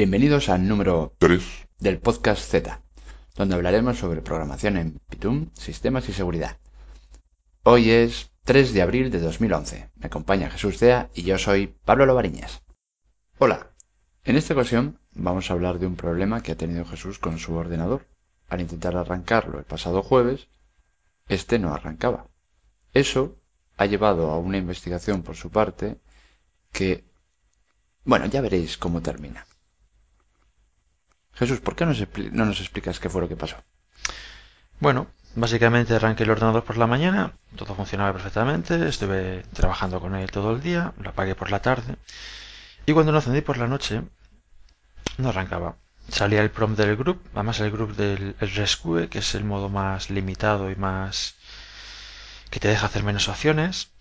Bienvenidos al número 3. del podcast Z, donde hablaremos sobre programación en Python, sistemas y seguridad. Hoy es 3 de abril de 2011. Me acompaña Jesús Cea y yo soy Pablo Lovariñas. Hola. En esta ocasión vamos a hablar de un problema que ha tenido Jesús con su ordenador. Al intentar arrancarlo el pasado jueves, este no arrancaba. Eso ha llevado a una investigación por su parte que... Bueno, ya veréis cómo termina. Jesús, ¿por qué no nos, explicas qué fue lo que pasó? Bueno, básicamente arranqué el ordenador por la mañana, todo funcionaba perfectamente, estuve trabajando con él todo el día, lo apagué por la tarde y cuando lo encendí por la noche no arrancaba. Salía el prompt del group, además el group del rescue, que es el modo más limitado y más que te deja hacer menos opciones.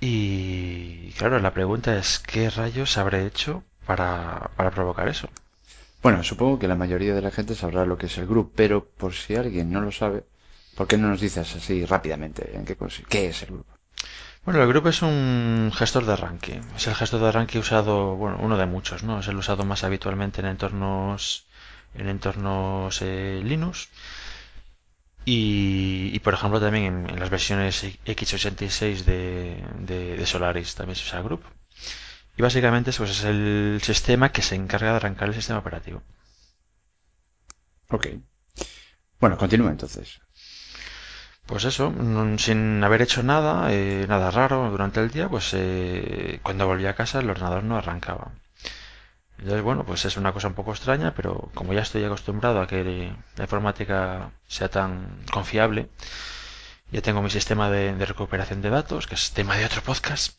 Y claro, la pregunta es ¿qué rayos habré hecho para, para provocar eso? Bueno, supongo que la mayoría de la gente sabrá lo que es el group, pero por si alguien no lo sabe, ¿por qué no nos dices así rápidamente en qué, qué es el group? Bueno, el group es un gestor de arranque. Es el gestor de arranque usado, bueno, uno de muchos, ¿no? Es el usado más habitualmente en entornos, en entornos eh, Linux. Y, por ejemplo también en, las versiones x86 de, de, de Solaris también se usa el group. Y básicamente pues, es el sistema que se encarga de arrancar el sistema operativo. Ok. Bueno, continúa entonces. Pues eso, sin haber hecho nada, eh, nada raro durante el día, pues eh, cuando volví a casa el ordenador no arrancaba. Entonces, bueno, pues es una cosa un poco extraña, pero como ya estoy acostumbrado a que la informática sea tan confiable, ya tengo mi sistema de, de recuperación de datos, que es tema de otro podcast,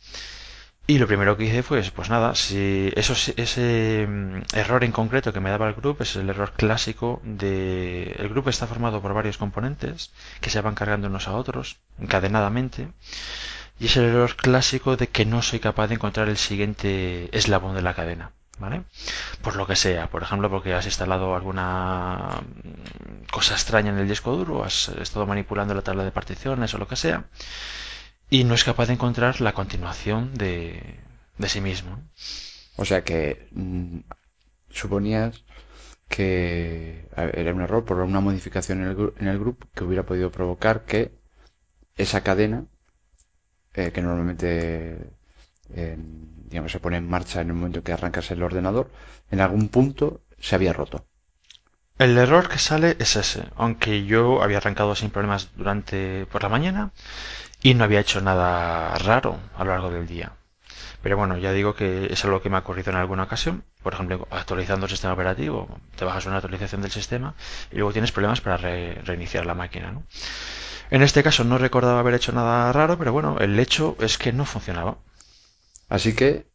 y lo primero que hice fue, pues nada, si eso, ese mm, error en concreto que me daba el grupo es el error clásico de... El grupo está formado por varios componentes que se van cargando unos a otros encadenadamente. Y es el error clásico de que no soy capaz de encontrar el siguiente eslabón de la cadena. ¿Vale? Por lo que sea, por ejemplo, porque has instalado alguna mm, cosa extraña en el disco duro, has estado manipulando la tabla de particiones o lo que sea y no es capaz de encontrar la continuación de, de sí mismo. O sea que mm, suponías que era un error por una modificación en el, en el grupo que hubiera podido provocar que esa cadena eh, que normalmente digamos se pone en marcha en el momento que arrancas el ordenador en algún punto se había roto el error que sale es ese aunque yo había arrancado sin problemas durante por la mañana y no había hecho nada raro a lo largo del día. Pero bueno, ya digo que es algo que me ha ocurrido en alguna ocasión. Por ejemplo, actualizando el sistema operativo, te bajas una actualización del sistema y luego tienes problemas para reiniciar la máquina. ¿no? En este caso no recordaba haber hecho nada raro, pero bueno, el hecho es que no funcionaba. Así que,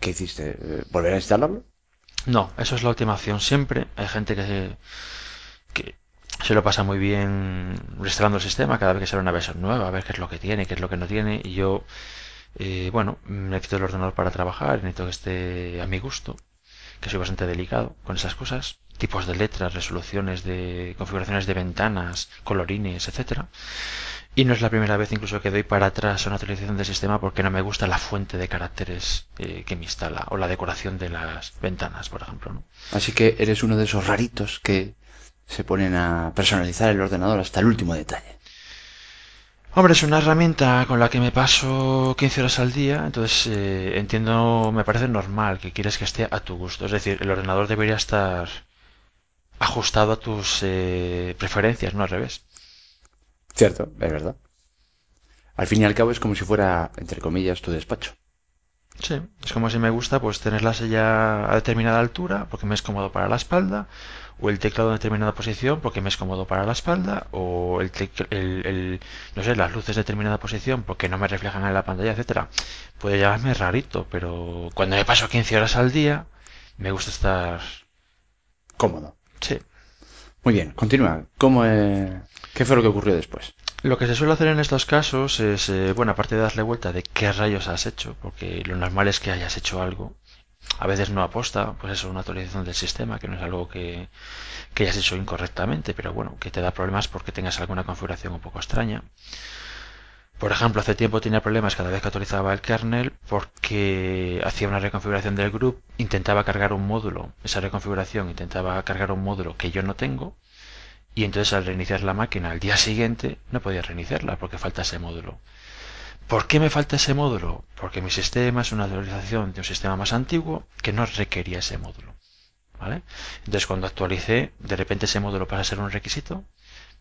¿qué hiciste? ¿Volver a instalarlo? No, eso es la última opción siempre. Hay gente que, que se lo pasa muy bien restaurando el sistema cada vez que sale una versión nueva, a ver qué es lo que tiene, qué es lo que no tiene. Y yo, eh, bueno, necesito el ordenador para trabajar, necesito que esté a mi gusto, que soy bastante delicado con esas cosas. Tipos de letras, resoluciones de configuraciones de ventanas, colorines, etcétera. Y no es la primera vez incluso que doy para atrás una actualización del sistema porque no me gusta la fuente de caracteres eh, que me instala o la decoración de las ventanas, por ejemplo. ¿no? Así que eres uno de esos raritos que se ponen a personalizar el ordenador hasta el último detalle. Hombre, es una herramienta con la que me paso 15 horas al día, entonces eh, entiendo, me parece normal que quieres que esté a tu gusto. Es decir, el ordenador debería estar ajustado a tus eh, preferencias, no al revés. Cierto, es verdad. Al fin y al cabo es como si fuera, entre comillas, tu despacho. Sí, es como si me gusta pues tener la silla a determinada altura porque me es cómodo para la espalda o el teclado en determinada posición porque me es cómodo para la espalda, o el, el, no sé, las luces en determinada posición porque no me reflejan en la pantalla, etcétera. Puede llamarme rarito, pero cuando me paso 15 horas al día, me gusta estar cómodo. Sí. Muy bien, continúa. ¿Cómo, ¿Qué fue lo que ocurrió después? Lo que se suele hacer en estos casos es, eh, bueno, aparte de darle vuelta de qué rayos has hecho, porque lo normal es que hayas hecho algo, a veces no aposta, pues eso, una actualización del sistema, que no es algo que, que hayas hecho incorrectamente, pero bueno, que te da problemas porque tengas alguna configuración un poco extraña. por ejemplo, hace tiempo tenía problemas cada vez que actualizaba el kernel porque hacía una reconfiguración del group, intentaba cargar un módulo, esa reconfiguración intentaba cargar un módulo que yo no tengo y entonces al reiniciar la máquina al día siguiente no podía reiniciarla porque falta ese módulo. ¿Por qué me falta ese módulo? Porque mi sistema es una actualización de un sistema más antiguo que no requería ese módulo. ¿Vale? Entonces cuando actualicé, de repente ese módulo pasa a ser un requisito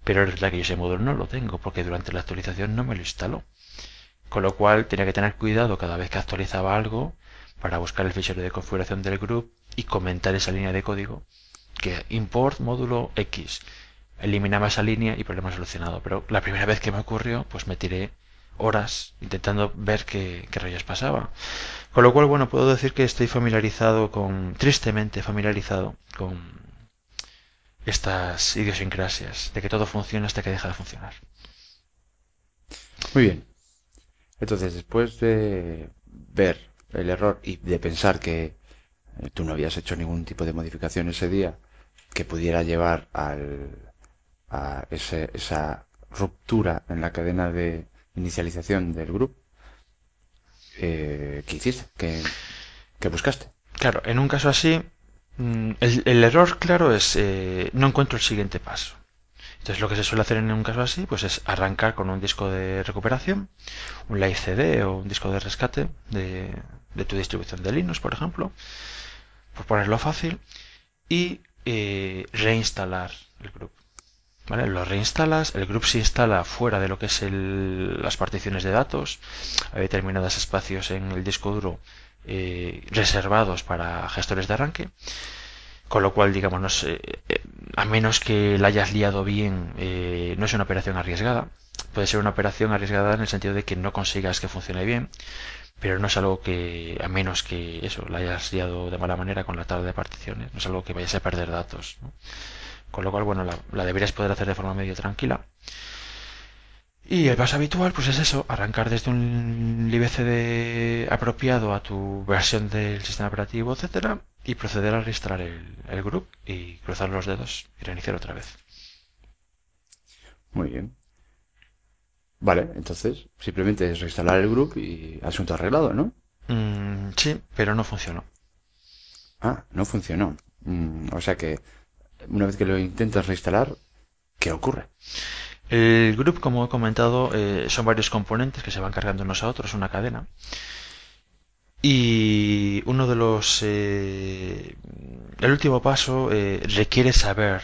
pero es verdad que yo ese módulo no lo tengo porque durante la actualización no me lo instaló. Con lo cual tenía que tener cuidado cada vez que actualizaba algo para buscar el fichero de configuración del group y comentar esa línea de código que import módulo X. Eliminaba esa línea y problema solucionado. Pero la primera vez que me ocurrió, pues me tiré horas intentando ver qué, rayos pasaba. Con lo cual, bueno, puedo decir que estoy familiarizado con, tristemente familiarizado con estas idiosincrasias, de que todo funciona hasta que deja de funcionar. Muy bien. Entonces, después de ver el error y de pensar que eh, tú no habías hecho ningún tipo de modificación ese día que pudiera llevar al, a esa ruptura en la cadena de inicialización del grupo, eh, ¿qué hiciste? ¿Qué, ¿Qué buscaste? Claro, en un caso así, Mm, el, error, claro, es eh, no encuentro el siguiente paso. Entonces lo que se suele hacer en un caso así, pues es arrancar con un disco de recuperación, un live CD o un disco de rescate de, tu distribución de Linux, por ejemplo, por ponerlo fácil, y eh, reinstalar el grupo. Lo reinstalas, el grupo se instala fuera de lo que es las particiones de datos, hay determinados espacios en el disco duro eh, reservados para gestores de arranque. Con lo cual, digamos, eh, a menos que la hayas liado bien, eh, no es una operación arriesgada. Puede ser una operación arriesgada en el sentido de que no consigas que funcione bien, pero no es algo que, a menos que eso, la hayas liado de mala manera con la tabla de particiones, no es algo que vayas a perder datos. Con lo cual, bueno, la, la deberías poder hacer de forma medio tranquila. Y el paso habitual, pues es eso, arrancar desde un libcd apropiado a tu versión del sistema operativo, etcétera, y proceder a reinstalar el, el group y cruzar los dedos y reiniciar otra vez. Muy bien. Vale, entonces simplemente es reinstalar el group y asunto arreglado, ¿no? Mm, sí, pero no funcionó. Ah, no funcionó. Mm, o sea que una vez que lo intentas reinstalar, ¿qué ocurre? El group, como he comentado, eh, son varios componentes que se van cargando unos a otros, una cadena. Y uno de los... Eh, el último paso eh, requiere saber,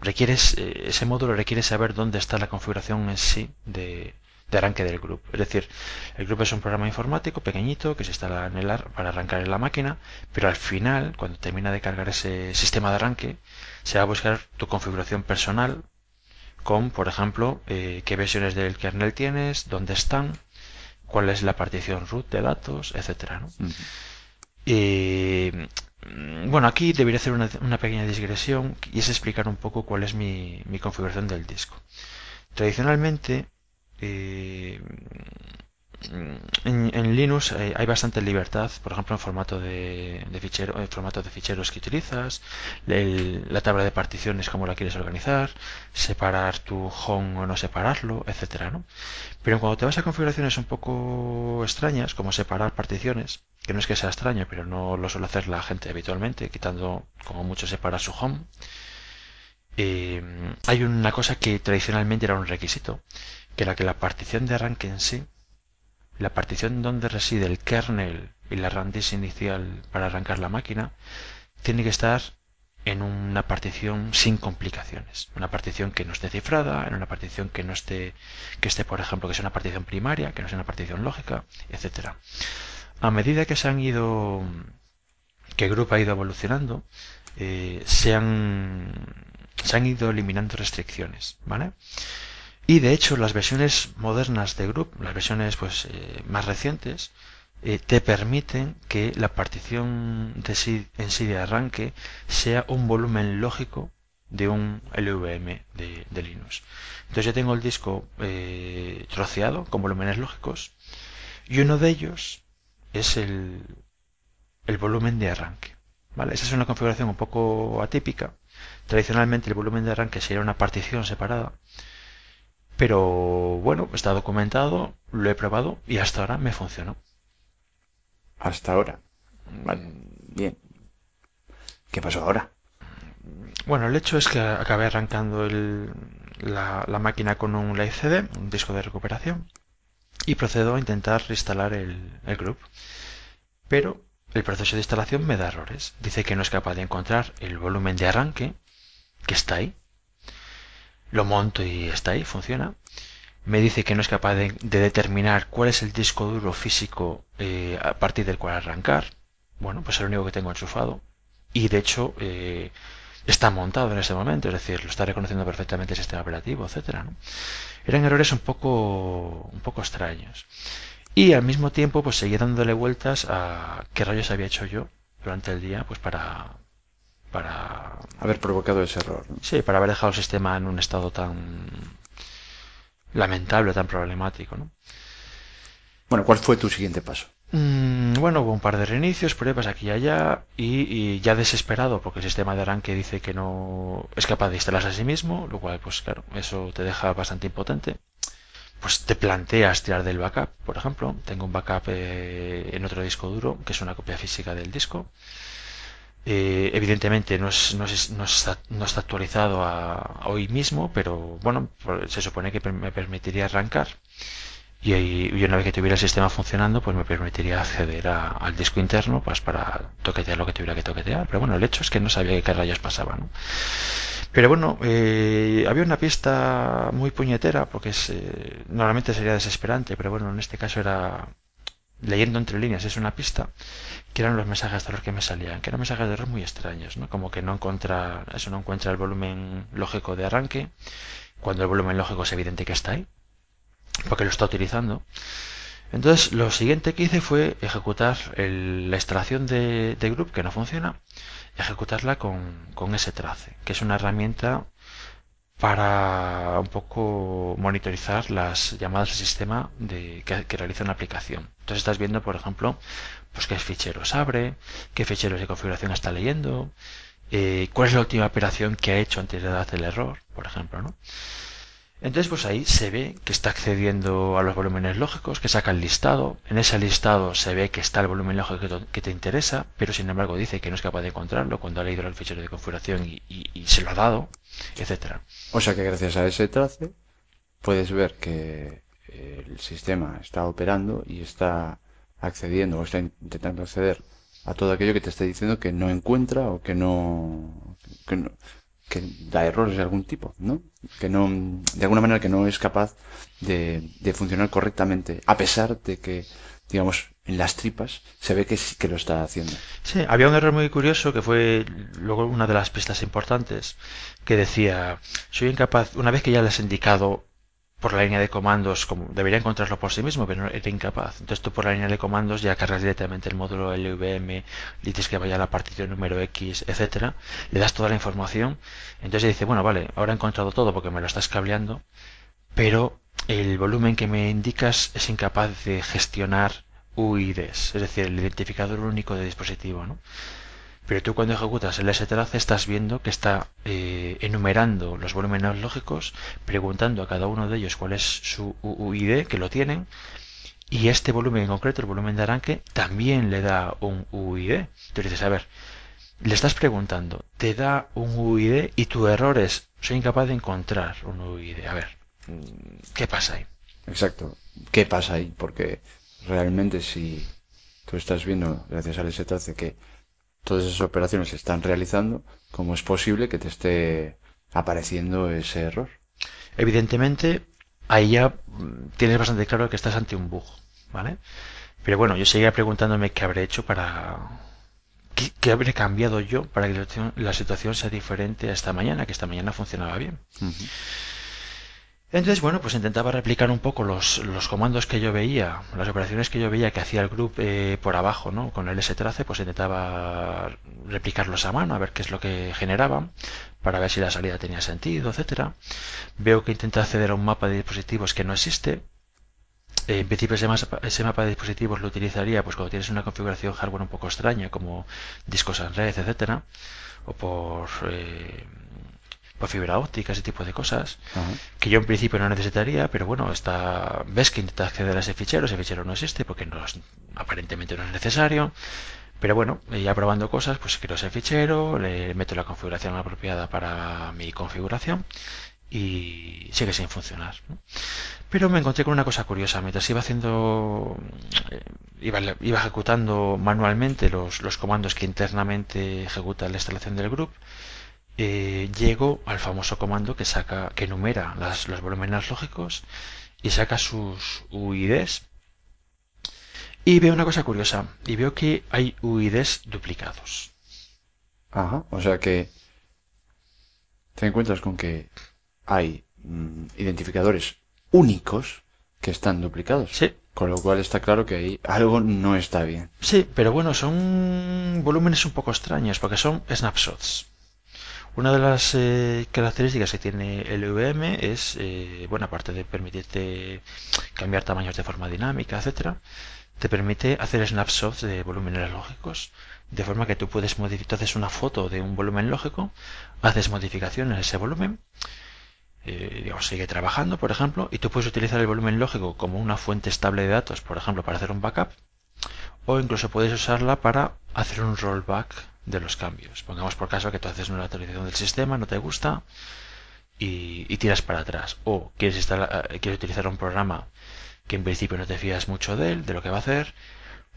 requiere, ese módulo requiere saber dónde está la configuración en sí de, arranque del group. Es decir, el group es un programa informático pequeñito que se instala en el para arrancar en la máquina, pero al final, cuando termina de cargar ese sistema de arranque, se va a buscar tu configuración personal con, por ejemplo, eh, qué versiones del kernel tienes, dónde están, cuál es la partición root de datos, etcétera. Mm, bueno, aquí debería hacer una, pequeña digresión y es explicar un poco cuál es mi, configuración del disco. Tradicionalmente, eh, en, Linux eh, hay bastante libertad, por ejemplo, en formato de, fichero, en formato de ficheros que utilizas, la tabla de particiones, cómo la quieres organizar, separar tu home o no separarlo, etcétera. Pero cuando te vas a configuraciones un poco extrañas, como separar particiones, que no es que sea extraño, pero no lo suele hacer la gente habitualmente, quitando como mucho separar su home, eh, hay una cosa que tradicionalmente era un requisito, que era que la partición de arranque en sí la partición donde reside el kernel y la RAM inicial para arrancar la máquina tiene que estar en una partición sin complicaciones, una partición que no esté cifrada, en una partición que no esté, que esté, por ejemplo, que sea una partición primaria, que no sea una partición lógica, etcétera. A medida que se han ido, que el grupo ha ido evolucionando, eh, se han, se han ido eliminando restricciones, ¿vale? Y de hecho las versiones modernas de Group, las versiones pues eh, más recientes, eh, te permiten que la partición de en sí de arranque sea un volumen lógico de un LVM de, Linux. Entonces yo tengo el disco eh, troceado con volúmenes lógicos y uno de ellos es el, el volumen de arranque. ¿vale? Esa es una configuración un poco atípica. Tradicionalmente el volumen de arranque sería una partición separada Pero bueno, está documentado, lo he probado y hasta ahora me funcionó. Hasta ahora. Vale, bien. ¿Qué pasó ahora? Bueno, el hecho es que acabé arrancando la, máquina con un Live CD, un disco de recuperación, y procedo a intentar instalar el, el group. Pero el proceso de instalación me da errores. Dice que no es capaz de encontrar el volumen de arranque, que está ahí. Lo monto y está ahí, funciona. Me dice que no es capaz de, determinar cuál es el disco duro físico eh, a partir del cual arrancar. Bueno, pues es lo único que tengo enchufado. Y de hecho eh, está montado en ese momento, es decir, lo está reconociendo perfectamente el sistema operativo, etcétera. Eran errores un poco, un poco extraños. Y al mismo tiempo, pues seguía dándole vueltas a qué rayos había hecho yo durante el día, pues para, para haber provocado ese error. Sí, para haber dejado el sistema en un estado tan lamentable, tan problemático, ¿no? Bueno, ¿cuál fue tu siguiente paso? Mm, bueno, hubo un par de reinicios, pruebas aquí y allá, y, ya desesperado, porque el sistema de arranque dice que no es capaz de instalarse a sí mismo, lo cual, pues claro, eso te deja bastante impotente. Pues te planteas tirar del backup, por ejemplo. Tengo un backup eh, en otro disco duro, que es una copia física del disco. Eh, evidentemente no, es, no, es, no, está, no, está, actualizado a, hoy mismo, pero bueno, se supone que me permitiría arrancar. Y, y, una vez que tuviera el sistema funcionando, pues me permitiría acceder al disco interno pues para toquetear lo que tuviera que toquetear. Pero bueno, el hecho es que no sabía qué rayos pasaba. ¿no? Pero bueno, eh, había una pista muy puñetera, porque es, eh, normalmente sería desesperante, pero bueno, en este caso era leyendo entre líneas, es una pista que eran los mensajes de error que me salían, que eran mensajes de error muy extraños, ¿no? Como que no encuentra, eso no encuentra el volumen lógico de arranque, cuando el volumen lógico es evidente que está ahí, porque lo está utilizando. Entonces, lo siguiente que hice fue ejecutar la extracción de, de, group que no funciona, ejecutarla con, con ese trace, que es una herramienta para un poco monitorizar las llamadas al sistema de, que, realiza una aplicación. Entonces estás viendo, por ejemplo, pues qué ficheros abre, qué ficheros de configuración está leyendo, eh, cuál es la última operación que ha hecho antes de dar el error, por ejemplo, ¿no? Entonces, pues ahí se ve que está accediendo a los volúmenes lógicos, que saca el listado. En ese listado se ve que está el volumen lógico que te interesa, pero sin embargo dice que no es capaz de encontrarlo cuando ha leído el fichero de configuración y se lo ha dado etcétera. O sea que gracias a ese trace puedes ver que el sistema está operando y está accediendo o está intentando acceder a todo aquello que te está diciendo que no encuentra o que no que, da errores de algún tipo, ¿no? Que no de alguna manera que no es capaz de, de funcionar correctamente a pesar de que digamos en las tripas se ve que sí que lo está haciendo. Sí, había un error muy curioso que fue luego una de las pistas importantes que decía, soy incapaz, una vez que ya les he indicado por la línea de comandos, como debería encontrarlo por sí mismo, pero era incapaz. Entonces tú por la línea de comandos ya cargas directamente el módulo LVM, dices que vaya a la partición número X, etcétera, le das toda la información, entonces dice, bueno, vale, ahora he encontrado todo porque me lo estás cableando, pero el volumen que me indicas es incapaz de gestionar UIDs, es decir, el identificador único de dispositivo, ¿no? Pero tú cuando ejecutas el strace estás viendo que está eh, enumerando los volúmenes lógicos, preguntando a cada uno de ellos cuál es su UID, que lo tienen, y este volumen en concreto, el volumen de arranque, también le da un UID. Entonces dices, a ver, le estás preguntando, te da un UID y tu error es, soy incapaz de encontrar un UID. A ver, ¿qué pasa ahí? Exacto, ¿qué pasa ahí? Porque realmente si tú estás viendo, gracias al STAC, que todas esas operaciones se están realizando, ¿cómo es posible que te esté apareciendo ese error? Evidentemente, ahí ya tienes bastante claro que estás ante un bug, ¿vale? Pero bueno, yo seguía preguntándome qué habré hecho para... ¿Qué, habré cambiado yo para que la situación sea diferente a esta mañana? Que esta mañana funcionaba bien. Entonces, bueno, pues intentaba replicar un poco los, los, comandos que yo veía, las operaciones que yo veía que hacía el grupo eh, por abajo, ¿no? Con el strace, pues intentaba replicarlos a mano, a ver qué es lo que generaban, para ver si la salida tenía sentido, etcétera. Veo que intenta acceder a un mapa de dispositivos que no existe. en principio ese, mapa de dispositivos lo utilizaría pues cuando tienes una configuración hardware un poco extraña, como discos en red, etcétera, o por... Eh, por fibra óptica, ese tipo de cosas, que yo en principio no necesitaría, pero bueno, está, ves que intenta acceder a ese fichero, ese fichero no existe porque no es- aparentemente no es necesario, pero bueno, ya probando cosas, pues creo ese fichero, le meto la configuración apropiada para mi configuración y sigue sin funcionar. ¿no? Pero me encontré con una cosa curiosa. Mientras iba haciendo, eh, iba, iba ejecutando manualmente los, los comandos que internamente ejecuta la instalación del grupo, eh, llego al famoso comando que saca, que enumera las- los volúmenes lógicos y saca sus UIDs. Y veo una cosa curiosa, y veo que hay UIDs duplicados. Ajá. O sea que te encuentras con que hay mm, identificadores únicos que están duplicados. Sí, Con lo cual está claro que ahí algo no está bien. Sí, pero bueno, son volúmenes un poco extraños porque son snapshots. Una de las eh, características que tiene el VM es, eh, bueno, aparte de permitirte cambiar tamaños de forma dinámica, etcétera, te permite hacer snapshots de volúmenes lógicos, de forma que tú puedes modificar, haces una foto de un volumen lógico, haces modificaciones en ese volumen, eh, digamos, sigue trabajando, por ejemplo, y tú puedes utilizar el volumen lógico como una fuente estable de datos, por ejemplo, para hacer un backup, o incluso puedes usarla para hacer un rollback de los cambios. Pongamos por caso que tú haces una actualización del sistema, no te gusta y, tiras para atrás. O quieres, instalar, eh, quieres utilizar un programa que en principio no te fías mucho de él, de lo que va a hacer,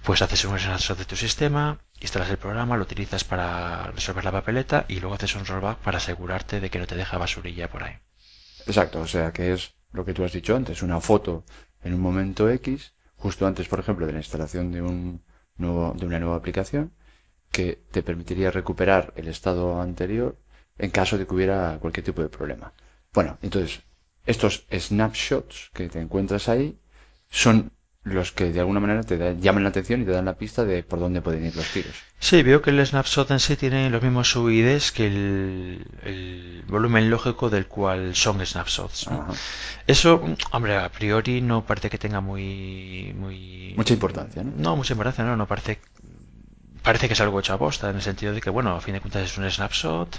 pues haces un snapshot de tu sistema, instalas el programa, lo utilizas para resolver la papeleta y luego haces un rollback para asegurarte de que no te deja basurilla por ahí. Exacto, o sea que es lo que tú has dicho antes, una foto en un momento X, justo antes, por ejemplo, de la instalación de un nuevo, de una nueva aplicación, que te permitiría recuperar el estado anterior en caso de que hubiera cualquier tipo de problema. Bueno, entonces, estos snapshots que te encuentras ahí son los que de alguna manera te dan- llaman la atención y te dan la pista de por dónde pueden ir los tiros. Sí, veo que el snapshot en sí tiene los mismos UIDs que el, el volumen lógico del cual son snapshots. Eso, hombre, a priori no parece que tenga muy, muy... Mucha importancia, ¿no? No, mucha importancia, no, no parece... Parece que es algo hecho a posta, en el sentido de que, bueno, a fin de cuentas es un snapshot,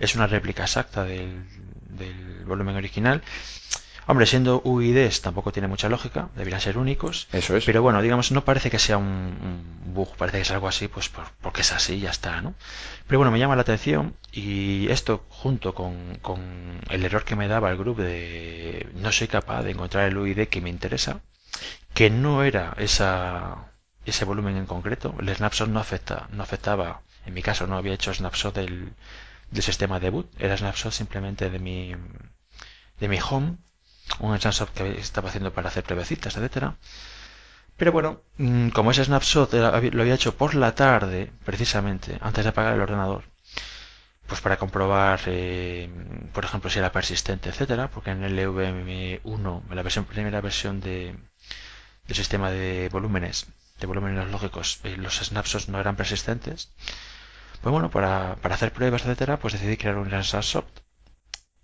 es una réplica exacta del, del volumen original. Hombre, siendo UIDs tampoco tiene mucha lógica, deberían ser únicos. Eso es. Pero bueno, digamos, no parece que sea un, un bug, parece que es algo así, pues por- porque es así, ya está, ¿no? Pero bueno, me llama la atención y esto junto con, con el error que me daba el grupo de no soy capaz de encontrar el UID que me interesa, que no era esa, ese volumen en concreto, el snapshot no afecta, no afectaba, en mi caso no había hecho snapshot del, del sistema de boot, era snapshot simplemente de mi, de mi home, un snapshot que estaba haciendo para hacer pruebecitas, etcétera. Pero bueno, mm, como ese snapshot lo había hecho por la tarde, precisamente, antes de apagar el ordenador, pues para comprobar, eh, por ejemplo, si era persistente, etcétera, porque en el EVM1, en la versión, primera versión de, del sistema de volúmenes, de volúmenes lógicos, eh, los snapshots no eran persistentes. Pues bueno, para, para hacer pruebas, etcétera, pues decidí crear un snapshot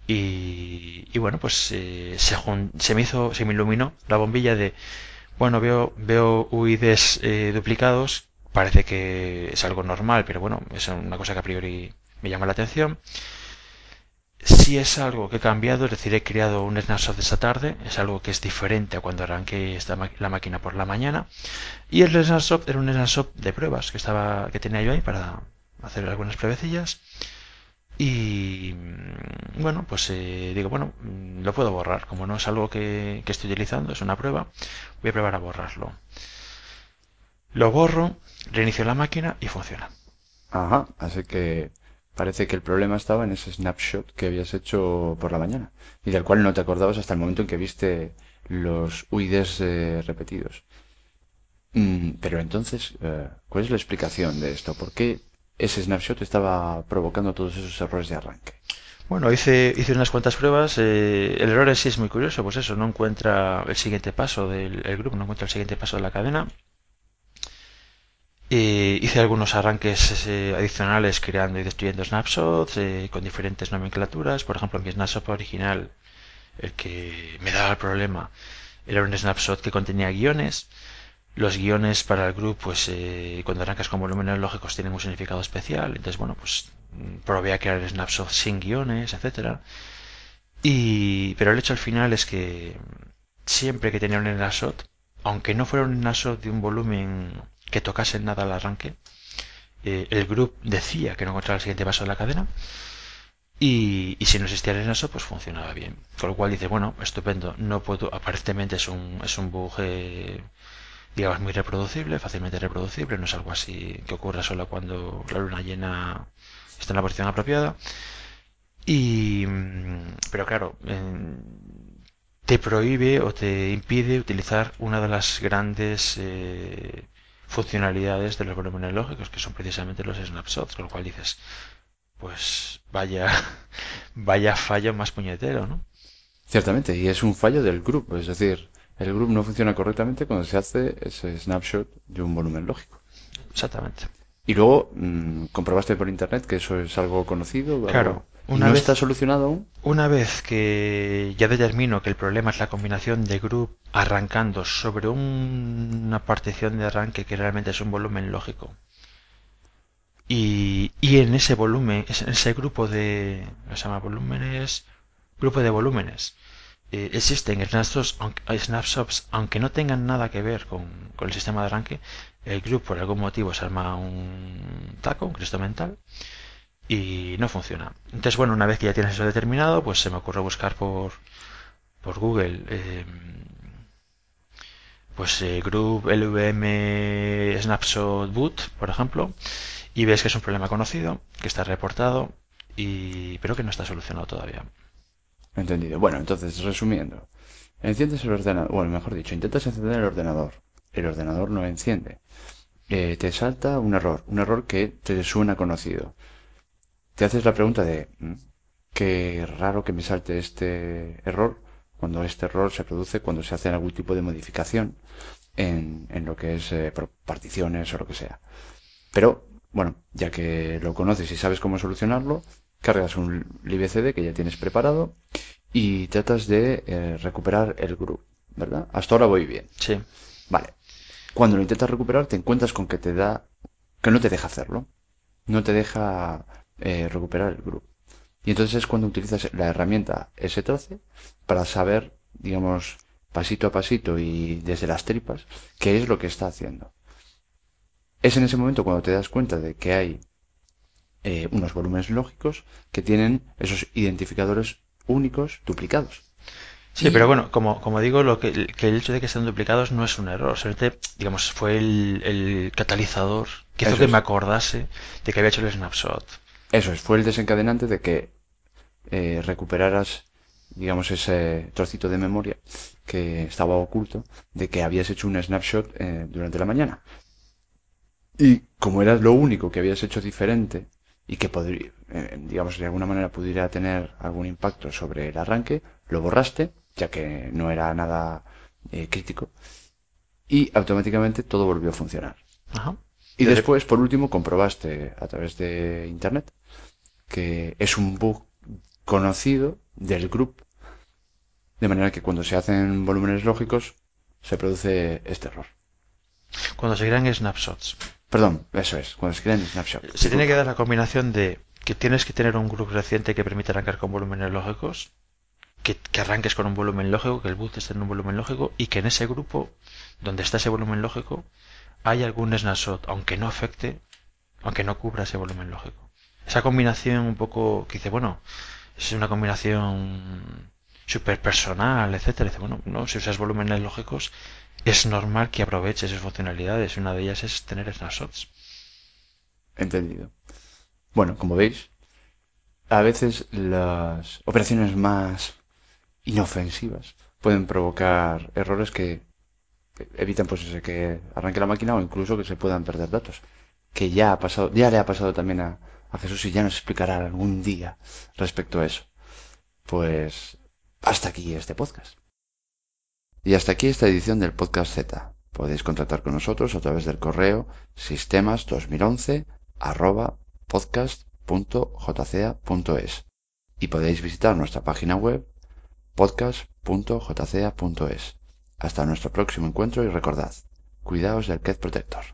y, y bueno, pues eh, se, se me hizo, se me iluminó la bombilla de, bueno, veo, veo UIDs eh, duplicados, parece que es algo normal, pero bueno, es una cosa que a priori me llama la atención. Si es algo que he cambiado, es decir, he creado un snapshot esta tarde, es algo que es diferente a cuando arranqué esta la máquina por la mañana. Y el snapshot era un snapshot de pruebas que estaba, que tenía yo ahí para hacer algunas pruebecillas. Y mm, bueno, pues eh, digo, bueno, mm, lo puedo borrar. Como no es algo que, que estoy utilizando, es una prueba, voy a probar a borrarlo. Lo borro, reinicio la máquina y funciona. Ajá, así que parece que el problema estaba en ese snapshot que habías hecho por la mañana y del cual no te acordabas hasta el momento en que viste los UIDs eh, repetidos. Mm, pero entonces, eh, ¿cuál es la explicación de esto? ¿Por qué ese snapshot estaba provocando todos esos errores de arranque? Bueno, hice, hice unas cuantas pruebas. eh, el error en sí es muy curioso, pues eso, no encuentra el siguiente paso del el grupo, no encuentra el siguiente paso de la cadena. Eh, hice algunos arranques eh, adicionales creando y destruyendo snapshots eh, con diferentes nomenclaturas. Por ejemplo, mi snapshot original, el que me daba el problema, era un snapshot que contenía guiones. Los guiones para el grupo, pues eh, cuando arrancas con volúmenes lógicos tienen un significado especial. Entonces, bueno, pues probé a crear snapshots sin guiones, etcétera. Y, pero el hecho al final es que siempre que tenía un snapshot, aunque no fuera un snapshot de un volumen que tocase nada al arranque, eh, el grupo decía que no encontraba el siguiente paso de la cadena y, si no existía el snapshot pues funcionaba bien. Con lo cual dice, bueno, estupendo, no puedo, aparentemente es un, es un bug eh, digamos muy reproducible, fácilmente reproducible, no es algo así que ocurra solo cuando la luna llena está en la posición apropiada. Y, pero claro, te prohíbe o te impide utilizar una de las grandes eh, funcionalidades de los volúmenes lógicos, que son precisamente los snapshots, con lo cual dices, pues vaya, vaya fallo más puñetero, ¿no? Ciertamente, y es un fallo del grupo, es decir, el grupo no funciona correctamente cuando se hace ese snapshot de un volumen lógico. Exactamente. Y luego mm, comprobaste por internet que eso es algo conocido. Claro. Una ¿No vez, está solucionado? Una vez que ya determino que el problema es la combinación de group arrancando sobre una partición de arranque que realmente es un volumen lógico. Y, y en ese volumen, en ese grupo de, ¿no se llama volúmenes? Grupo de volúmenes. Eh, existen snapshots, snapshots, aunque no tengan nada que ver con, con el sistema de arranque, el grupo por algún motivo se arma un taco, un cristo mental, y no funciona. Entonces, bueno, una vez que ya tienes eso determinado, pues se me ocurre buscar por, por Google eh, pues eh, Group LVM Snapshot Boot, por ejemplo, y ves que es un problema conocido, que está reportado, y pero que no está solucionado todavía. Entendido. Bueno, entonces, resumiendo, enciendes el ordenador, bueno, mejor dicho, intentas encender el ordenador, el ordenador no enciende, eh, te salta un error, un error que te suena conocido te haces la pregunta de mm, qué raro que me salte este error cuando este error se produce cuando se hace algún tipo de modificación en, en lo que es eh, particiones o lo que sea. Pero, bueno, ya que lo conoces y sabes cómo solucionarlo, cargas un libcd que ya tienes preparado y tratas de eh, recuperar el group, ¿verdad? Hasta ahora voy bien. Sí. Vale. Cuando lo intentas recuperar te encuentras con que te da que no te deja hacerlo. No te deja eh, recuperar el grupo. Y entonces es cuando utilizas la herramienta S13 para saber, digamos, pasito a pasito y desde las tripas, qué es lo que está haciendo. Es en ese momento cuando te das cuenta de que hay eh, unos volúmenes lógicos que tienen esos identificadores únicos duplicados. Sí, pero bueno, como, como digo, lo que, el hecho de que sean duplicados no es un error. digamos, fue el, catalizador que hizo que me acordase de que había hecho el snapshot. Eso es, fue el desencadenante de que eh, recuperaras, digamos, ese trocito de memoria que estaba oculto de que habías hecho un snapshot eh, durante la mañana. Y como eras lo único que habías hecho diferente y que podría, eh, digamos, de alguna manera pudiera tener algún impacto sobre el arranque, lo borraste, ya que no era nada crítico, y automáticamente todo volvió a funcionar. Y después, por último, comprobaste a través de Internet que es un bug conocido del grupo, de manera que cuando se hacen volúmenes lógicos se produce este error. Cuando se crean snapshots. Perdón, eso es, cuando se crean snapshots. Se tiene que dar la combinación de que tienes que tener un grupo reciente que permita arrancar con volúmenes lógicos, que, arranques con un volumen lógico, que el boot esté en un volumen lógico y que en ese grupo, donde está ese volumen lógico, hay algún snapshot, aunque no afecte, aunque no cubra ese volumen lógico esa combinación un poco que dice, bueno, es una combinación súper personal, etcétera. Dice, bueno, no, si usas volúmenes lógicos, es normal que aproveches esas funcionalidades. Una de ellas es tener snapshots. Entendido. Bueno, como veis, a veces las operaciones más inofensivas pueden provocar errores que evitan pues que arranque la máquina o incluso que se puedan perder datos. Que ya ha pasado, ya le ha pasado también a, Jesús y ya nos explicará algún día respecto a eso. Pues hasta aquí este podcast. Y hasta aquí esta edición del podcast Z. Podéis contactar con nosotros a través del correo sistemas2011 arroba podcast.jca.es y podéis visitar nuestra página web podcast.jca.es. Hasta nuestro próximo encuentro y recordad, cuidaos del Cat Protector.